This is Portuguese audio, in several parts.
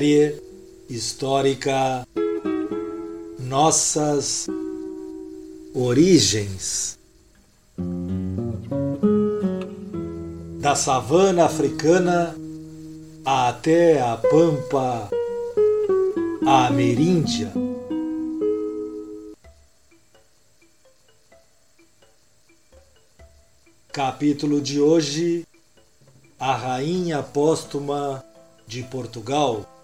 Série histórica Nossas Origens. Da savana africana até a pampa ameríndia. Capítulo de hoje: A Rainha Póstuma de Portugal.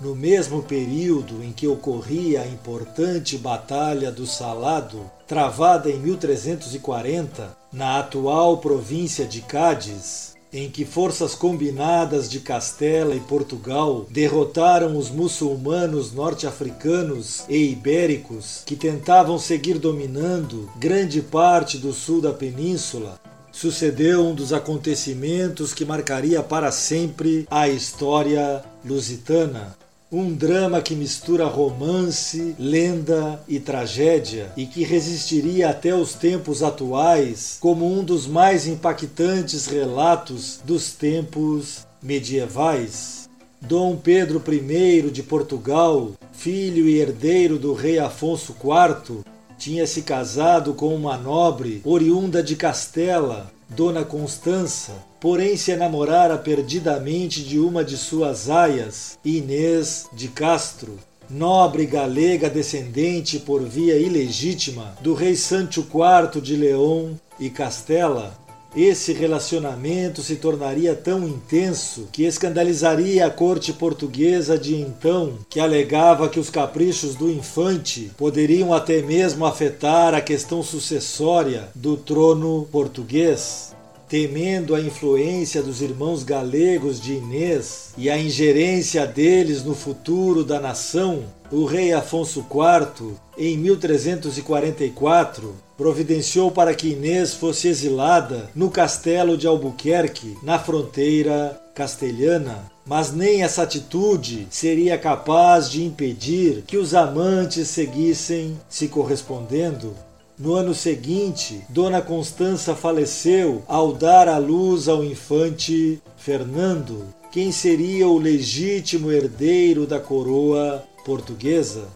No mesmo período em que ocorria a importante Batalha do Salado, travada em 1340, na atual província de Cádiz, em que forças combinadas de Castela e Portugal derrotaram os muçulmanos norte-africanos e ibéricos que tentavam seguir dominando grande parte do sul da península, sucedeu um dos acontecimentos que marcaria para sempre a história lusitana. Um drama que mistura romance, lenda e tragédia e que resistiria até os tempos atuais como um dos mais impactantes relatos dos tempos medievais. Dom Pedro I de Portugal, filho e herdeiro do rei Afonso IV, tinha se casado com uma nobre oriunda de Castela, Dona Constança, porém se enamorara perdidamente de uma de suas aias, Inês de Castro, nobre galega descendente por via ilegítima do rei Sancho IV de León e Castela, esse relacionamento se tornaria tão intenso que escandalizaria a corte portuguesa de então, que alegava que os caprichos do infante poderiam até mesmo afetar a questão sucessória do trono português temendo a influência dos irmãos galegos de Inês e a ingerência deles no futuro da nação, o rei Afonso IV, em 1344, providenciou para que Inês fosse exilada no castelo de Albuquerque, na fronteira castelhana. Mas nem essa atitude seria capaz de impedir que os amantes seguissem se correspondendo. No ano seguinte, Dona Constança faleceu ao dar à luz ao infante Fernando, quem seria o legítimo herdeiro da coroa portuguesa.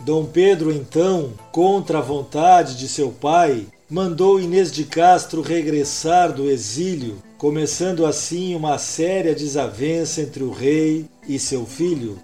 Dom Pedro, então, contra a vontade de seu pai, mandou Inês de Castro regressar do exílio, começando assim uma séria desavença entre o rei e seu filho.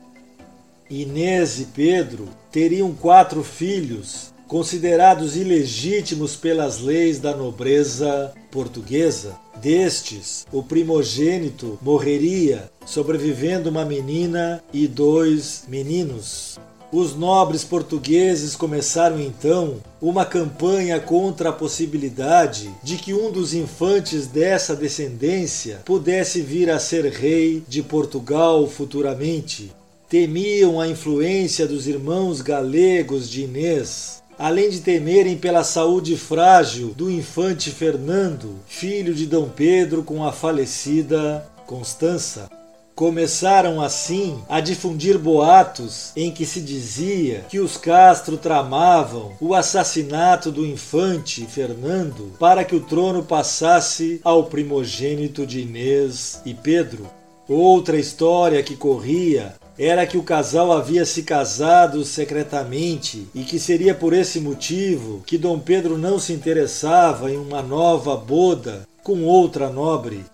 Inês e Pedro teriam quatro filhos, considerados ilegítimos pelas leis da nobreza portuguesa. Destes, o primogênito morreria, sobrevivendo uma menina e dois meninos. Os nobres portugueses começaram então uma campanha contra a possibilidade de que um dos infantes dessa descendência pudesse vir a ser rei de Portugal futuramente. Temiam a influência dos irmãos galegos de Inês, além de temerem pela saúde frágil do infante Fernando, filho de Dom Pedro com a falecida Constança. Começaram assim a difundir boatos em que se dizia que os Castro tramavam o assassinato do infante Fernando para que o trono passasse ao primogênito de Inês e Pedro. Outra história que corria era que o casal havia se casado secretamente e que seria por esse motivo que Dom Pedro não se interessava em uma nova boda com outra nobre.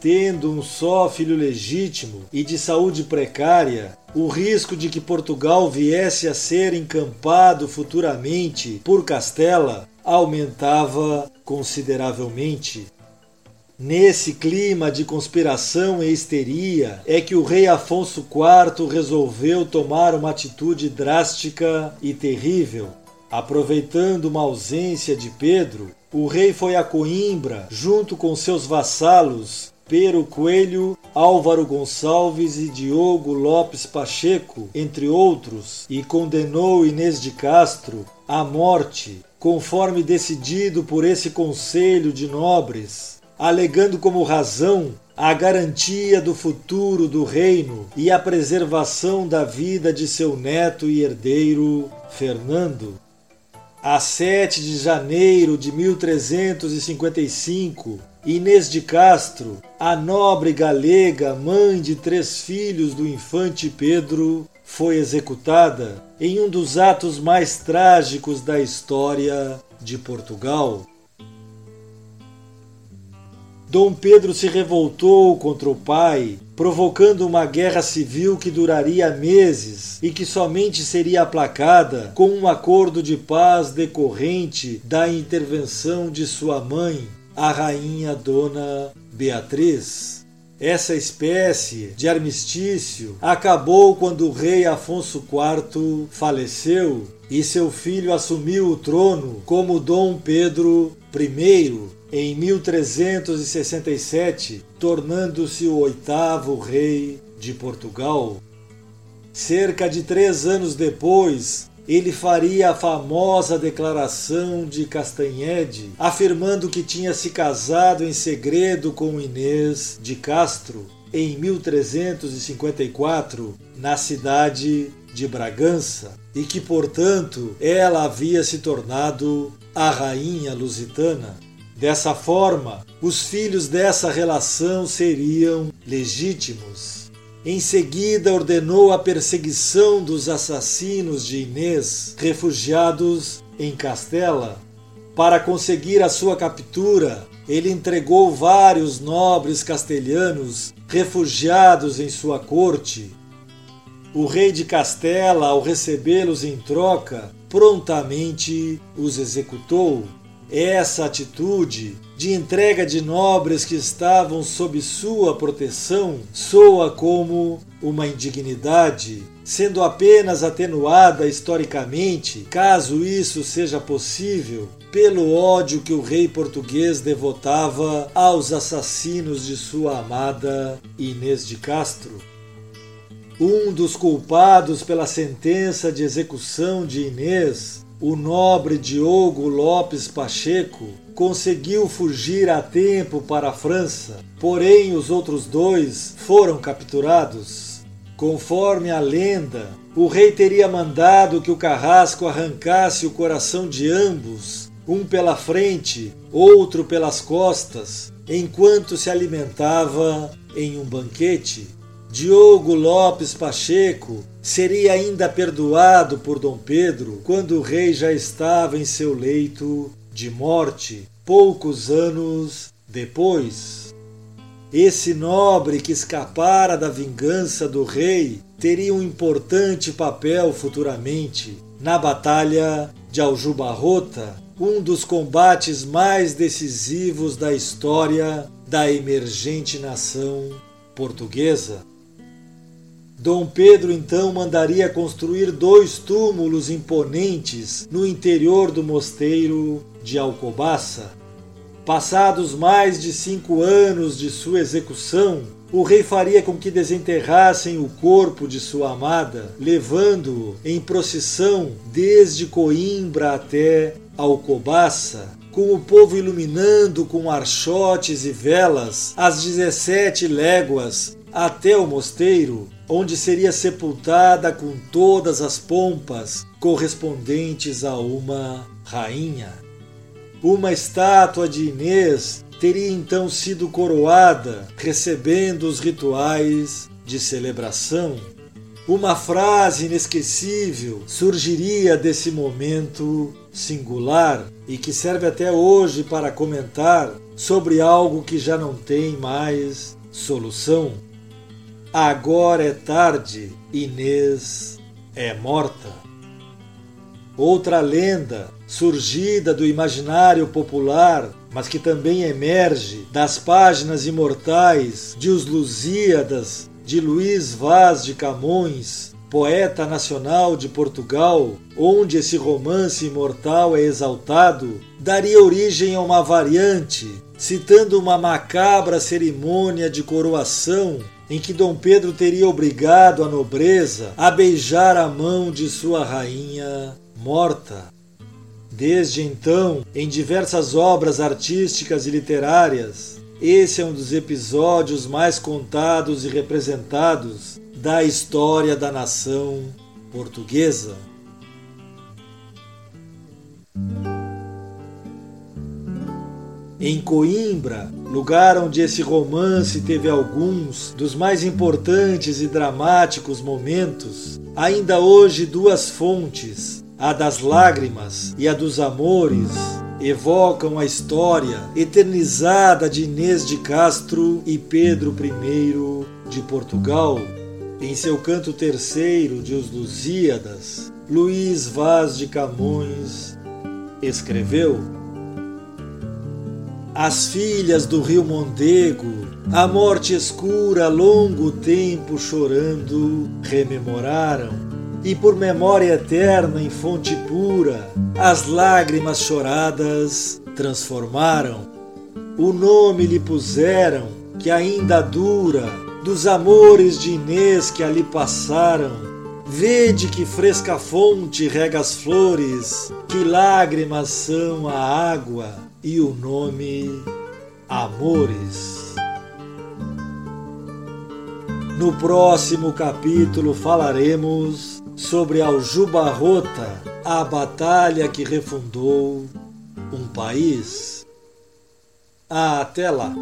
Tendo um só filho legítimo e de saúde precária, o risco de que Portugal viesse a ser encampado futuramente por Castela aumentava consideravelmente. Nesse clima de conspiração e histeria é que o rei Afonso IV resolveu tomar uma atitude drástica e terrível. Aproveitando uma ausência de Pedro, o rei foi a Coimbra junto com seus vassalos Pero Coelho, Álvaro Gonçalves e Diogo Lopes Pacheco, entre outros, e condenou Inês de Castro à morte, conforme decidido por esse conselho de nobres, alegando como razão a garantia do futuro do reino e a preservação da vida de seu neto e herdeiro, Fernando. A 7 de janeiro de 1355, Inês de Castro, a nobre galega, mãe de três filhos do infante Pedro, foi executada em um dos atos mais trágicos da história de Portugal. Dom Pedro se revoltou contra o pai, provocando uma guerra civil que duraria meses e que somente seria aplacada com um acordo de paz decorrente da intervenção de sua mãe, a rainha Dona Beatriz. Essa espécie de armistício acabou quando o rei Afonso IV faleceu e seu filho assumiu o trono como Dom Pedro I em 1367, tornando-se o oitavo rei de Portugal. Cerca de três anos depois, ele faria a famosa declaração de Castanhede, afirmando que tinha se casado em segredo com Inês de Castro em 1354, na cidade de Bragança, e que, portanto, ela havia se tornado a rainha lusitana. Dessa forma, os filhos dessa relação seriam legítimos. Em seguida, ordenou a perseguição dos assassinos de Inês, refugiados em Castela. Para conseguir a sua captura, ele entregou vários nobres castelhanos refugiados em sua corte. O rei de Castela, ao recebê-los em troca, prontamente os executou. Essa atitude de entrega de nobres que estavam sob sua proteção soa como uma indignidade, sendo apenas atenuada historicamente, caso isso seja possível, pelo ódio que o rei português devotava aos assassinos de sua amada Inês de Castro. Um dos culpados pela sentença de execução de Inês o nobre Diogo Lopes Pacheco conseguiu fugir a tempo para a França, porém os outros dois foram capturados. Conforme a lenda, o rei teria mandado que o carrasco arrancasse o coração de ambos, um pela frente, outro pelas costas, enquanto se alimentava em um banquete. Diogo Lopes Pacheco seria ainda perdoado por Dom Pedro quando o rei já estava em seu leito de morte, poucos anos depois. Esse nobre que escapara da vingança do rei teria um importante papel futuramente na Batalha de Aljubarrota, um dos combates mais decisivos da história da emergente nação portuguesa. Dom Pedro então mandaria construir dois túmulos imponentes no interior do mosteiro de Alcobaça. Passados mais de cinco anos de sua execução, o rei faria com que desenterrassem o corpo de sua amada, levando-o em procissão desde Coimbra até Alcobaça, com o povo iluminando com archotes e velas as 17 léguas até o mosteiro, onde seria sepultada com todas as pompas correspondentes a uma rainha. Uma estátua de Inês teria então sido coroada, recebendo os rituais de celebração. Uma frase inesquecível surgiria desse momento singular e que serve até hoje para comentar sobre algo que já não tem mais solução. Agora é tarde, Inês é morta. Outra lenda, surgida do imaginário popular, mas que também emerge das páginas imortais de Os Lusíadas de Luís Vaz de Camões, poeta nacional de Portugal, onde esse romance imortal é exaltado, daria origem a uma variante, citando uma macabra cerimônia de coroação em que Dom Pedro teria obrigado a nobreza a beijar a mão de sua rainha morta. Desde então, em diversas obras artísticas e literárias, esse é um dos episódios mais contados e representados da história da nação portuguesa. Em Coimbra, lugar onde esse romance teve alguns dos mais importantes e dramáticos momentos, ainda hoje duas fontes, a das lágrimas e a dos amores, evocam a história eternizada de Inês de Castro e Pedro I de Portugal. Em seu canto terceiro de Os Lusíadas, Luís Vaz de Camões escreveu as filhas do rio Mondego, a morte escura, longo tempo chorando, rememoraram, e por memória eterna em fonte pura, as lágrimas choradas transformaram. O nome lhe puseram, que ainda dura, dos amores de Inês que ali passaram. Vede que fresca fonte rega as flores, que lágrimas são a água e o nome Amores. No próximo capítulo falaremos sobre Aljubarrota, a batalha que refundou um país. Até lá!